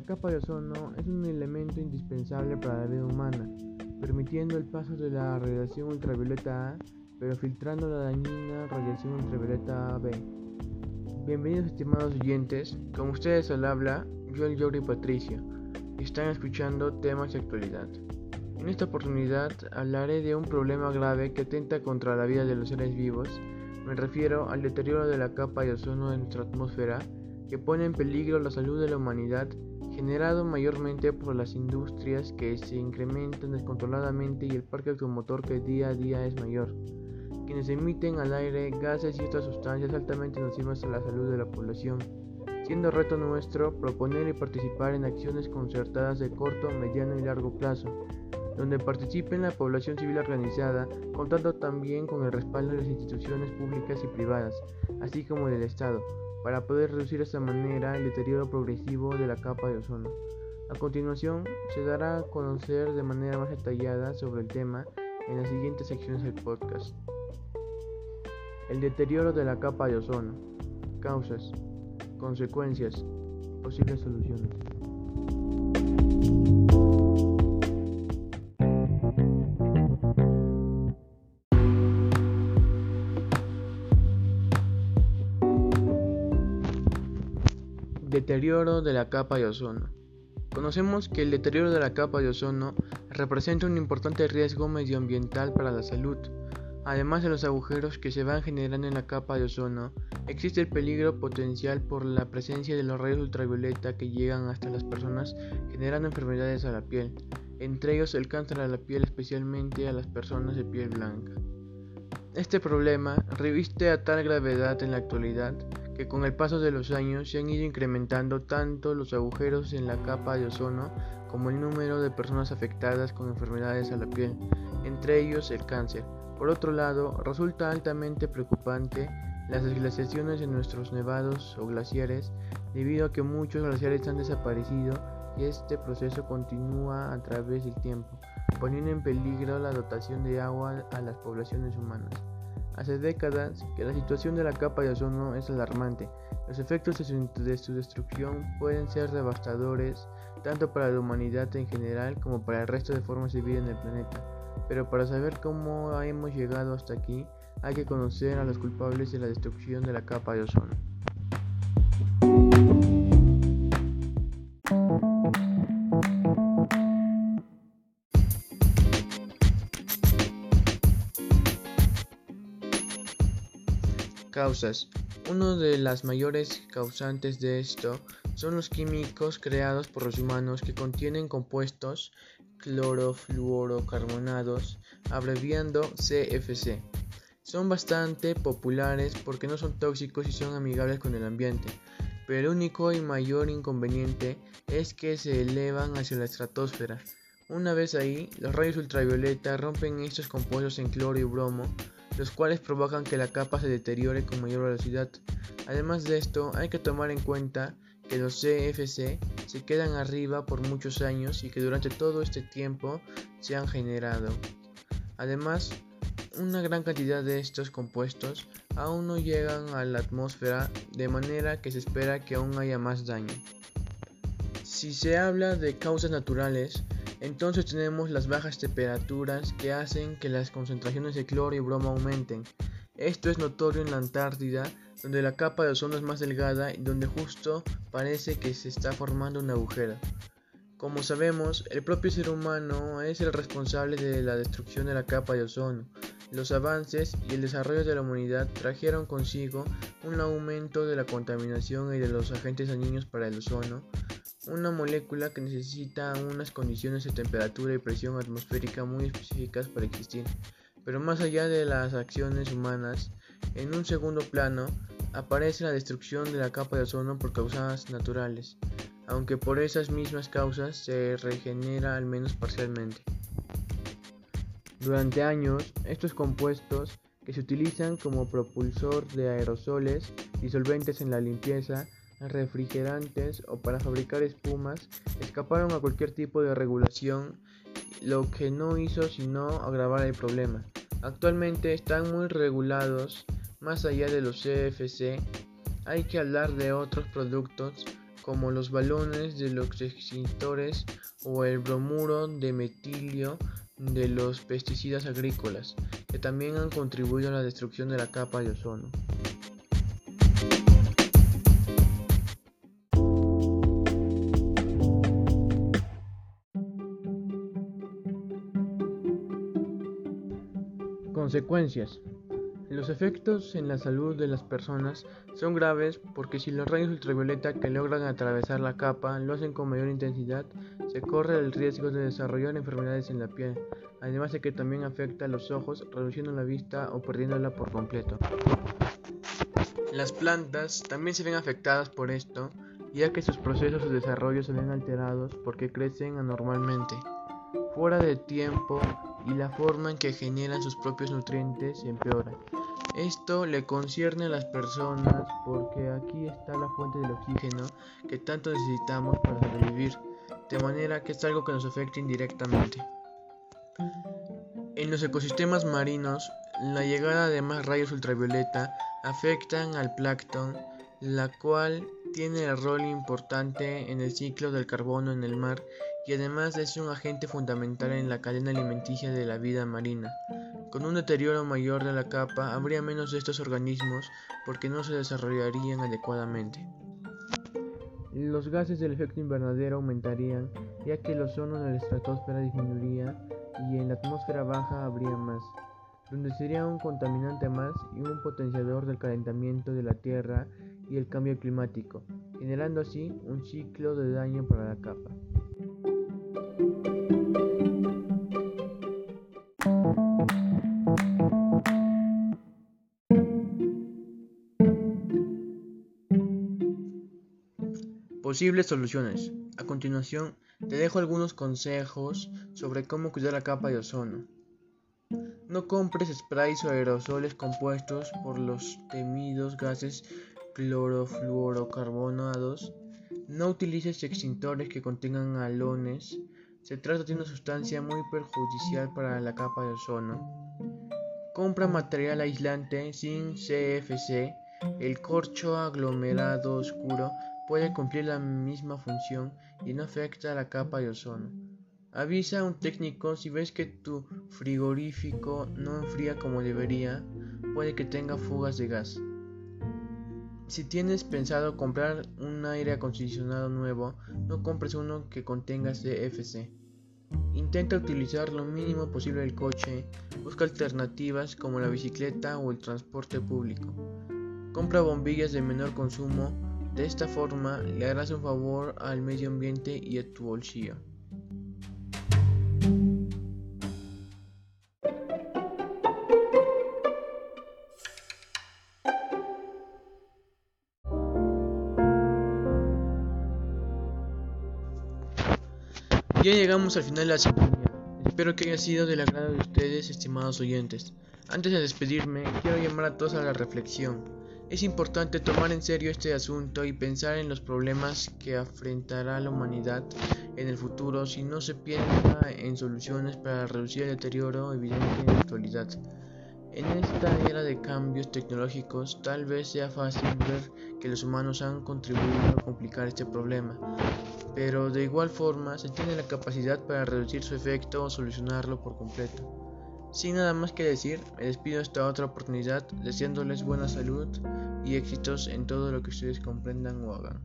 La capa de ozono es un elemento indispensable para la vida humana, permitiendo el paso de la radiación ultravioleta A, pero filtrando la dañina radiación ultravioleta B. Bienvenidos estimados oyentes, como ustedes al habla, yo el Yori Patricio, y están escuchando temas de actualidad. En esta oportunidad hablaré de un problema grave que atenta contra la vida de los seres vivos, me refiero al deterioro de la capa de ozono de nuestra atmósfera, que pone en peligro la salud de la humanidad generado mayormente por las industrias que se incrementan descontroladamente y el parque automotor que día a día es mayor, quienes emiten al aire gases y otras sustancias altamente nocivas a la salud de la población, siendo reto nuestro proponer y participar en acciones concertadas de corto, mediano y largo plazo, donde participen la población civil organizada, contando también con el respaldo de las instituciones públicas y privadas, así como del Estado, para poder reducir de esta manera el deterioro progresivo de la capa de ozono. A continuación, se dará a conocer de manera más detallada sobre el tema en las siguientes secciones del podcast. El deterioro de la capa de ozono. Causas, consecuencias, posibles soluciones. Deterioro de la capa de ozono. Conocemos que el deterioro de la capa de ozono representa un importante riesgo medioambiental para la salud. Además de los agujeros que se van generando en la capa de ozono, existe el peligro potencial por la presencia de los rayos ultravioleta que llegan hasta las personas generando enfermedades a la piel, entre ellos el cáncer a la piel especialmente a las personas de piel blanca. Este problema reviste a tal gravedad en la actualidad que con el paso de los años se han ido incrementando tanto los agujeros en la capa de ozono como el número de personas afectadas con enfermedades a la piel, entre ellos el cáncer. Por otro lado, resulta altamente preocupante las desglaciaciones en nuestros nevados o glaciares, debido a que muchos glaciares han desaparecido y este proceso continúa a través del tiempo, poniendo en peligro la dotación de agua a las poblaciones humanas. Hace décadas que la situación de la capa de ozono es alarmante. Los efectos de su, destrucción pueden ser devastadores tanto para la humanidad en general como para el resto de formas de vida en el planeta. Pero para saber cómo hemos llegado hasta aquí, hay que conocer a los culpables de la destrucción de la capa de ozono. Causas. Uno de las mayores causantes de esto son los químicos creados por los humanos que contienen compuestos clorofluorocarbonados, abreviando CFC. Son bastante populares porque no son tóxicos y son amigables con el ambiente, pero el único y mayor inconveniente es que se elevan hacia la estratosfera. Una vez ahí, los rayos ultravioleta rompen estos compuestos en cloro y bromo, los cuales provocan que la capa se deteriore con mayor velocidad. Además de esto, hay que tomar en cuenta que los CFC se quedan arriba por muchos años y que durante todo este tiempo se han generado. Además, una gran cantidad de estos compuestos aún no llegan a la atmósfera de manera que se espera que aún haya más daño. Si se habla de causas naturales, entonces tenemos las bajas temperaturas que hacen que las concentraciones de cloro y bromo aumenten. Esto es notorio en la Antártida, donde la capa de ozono es más delgada y donde justo parece que se está formando un agujero. Como sabemos, el propio ser humano es el responsable de la destrucción de la capa de ozono. Los avances y el desarrollo de la humanidad trajeron consigo un aumento de la contaminación y de los agentes dañinos para el ozono, una molécula que necesita unas condiciones de temperatura y presión atmosférica muy específicas para existir. Pero más allá de las acciones humanas, en un segundo plano aparece la destrucción de la capa de ozono por causas naturales, aunque por esas mismas causas se regenera al menos parcialmente. Durante años, estos compuestos que se utilizan como propulsor de aerosoles, disolventes en la limpieza, refrigerantes o para fabricar espumas escaparon a cualquier tipo de regulación, lo que no hizo sino agravar el problema. Actualmente están muy regulados, más allá de los CFC, hay que hablar de otros productos como los balones de los extintores o el bromuro de metilio de los pesticidas agrícolas, que también han contribuido a la destrucción de la capa de ozono. Consecuencias. Los efectos en la salud de las personas son graves porque si los rayos ultravioleta que logran atravesar la capa lo hacen con mayor intensidad, se corre el riesgo de desarrollar enfermedades en la piel, además de que también afecta a los ojos, reduciendo la vista o perdiéndola por completo. Las plantas también se ven afectadas por esto, ya que sus procesos de desarrollo se ven alterados porque crecen anormalmente, fuera de tiempo y la forma en que generan sus propios nutrientes empeora. Esto le concierne a las personas porque aquí está la fuente del oxígeno que tanto necesitamos para sobrevivir, de manera que es algo que nos afecta indirectamente. En los ecosistemas marinos, la llegada de más rayos ultravioleta afectan al plancton, la cual tiene el rol importante en el ciclo del carbono en el mar y además es un agente fundamental en la cadena alimenticia de la vida marina. Con un deterioro mayor de la capa habría menos de estos organismos porque no se desarrollarían adecuadamente. Los gases del efecto invernadero aumentarían ya que el ozono en la estratosfera disminuiría y en la atmósfera baja habría más, donde sería un contaminante más y un potenciador del calentamiento de la Tierra y el cambio climático, generando así un ciclo de daño para la capa. Posibles soluciones. A continuación, te dejo algunos consejos sobre cómo cuidar la capa de ozono. No compres sprays o aerosoles compuestos por los temidos gases clorofluorocarbonados. No utilices extintores que contengan halones. Se trata de una sustancia muy perjudicial para la capa de ozono. Compra material aislante sin CFC. El corcho aglomerado oscuro puede cumplir la misma función y no afecta a la capa de ozono. Avisa a un técnico si ves que tu frigorífico no enfría como debería, puede que tenga fugas de gas. Si tienes pensado comprar un aire acondicionado nuevo, no compres uno que contenga CFC. Intenta utilizar lo mínimo posible el coche, busca alternativas como la bicicleta o el transporte público. Compra bombillas de menor consumo de esta forma le harás un favor al medio ambiente y a tu bolsillo. Ya llegamos al final de la sintonía. Espero que haya sido del agrado de ustedes, estimados oyentes. Antes de despedirme, quiero llamar a todos a la reflexión. Es importante tomar en serio este asunto y pensar en los problemas que afrontará la humanidad en el futuro si no se piensa en soluciones para reducir el deterioro evidente en la actualidad. En esta era de cambios tecnológicos tal vez sea fácil ver que los humanos han contribuido a complicar este problema, pero de igual forma se tiene la capacidad para reducir su efecto o solucionarlo por completo. Sin nada más que decir, me despido hasta otra oportunidad deseándoles buena salud y éxitos en todo lo que ustedes comprendan o hagan.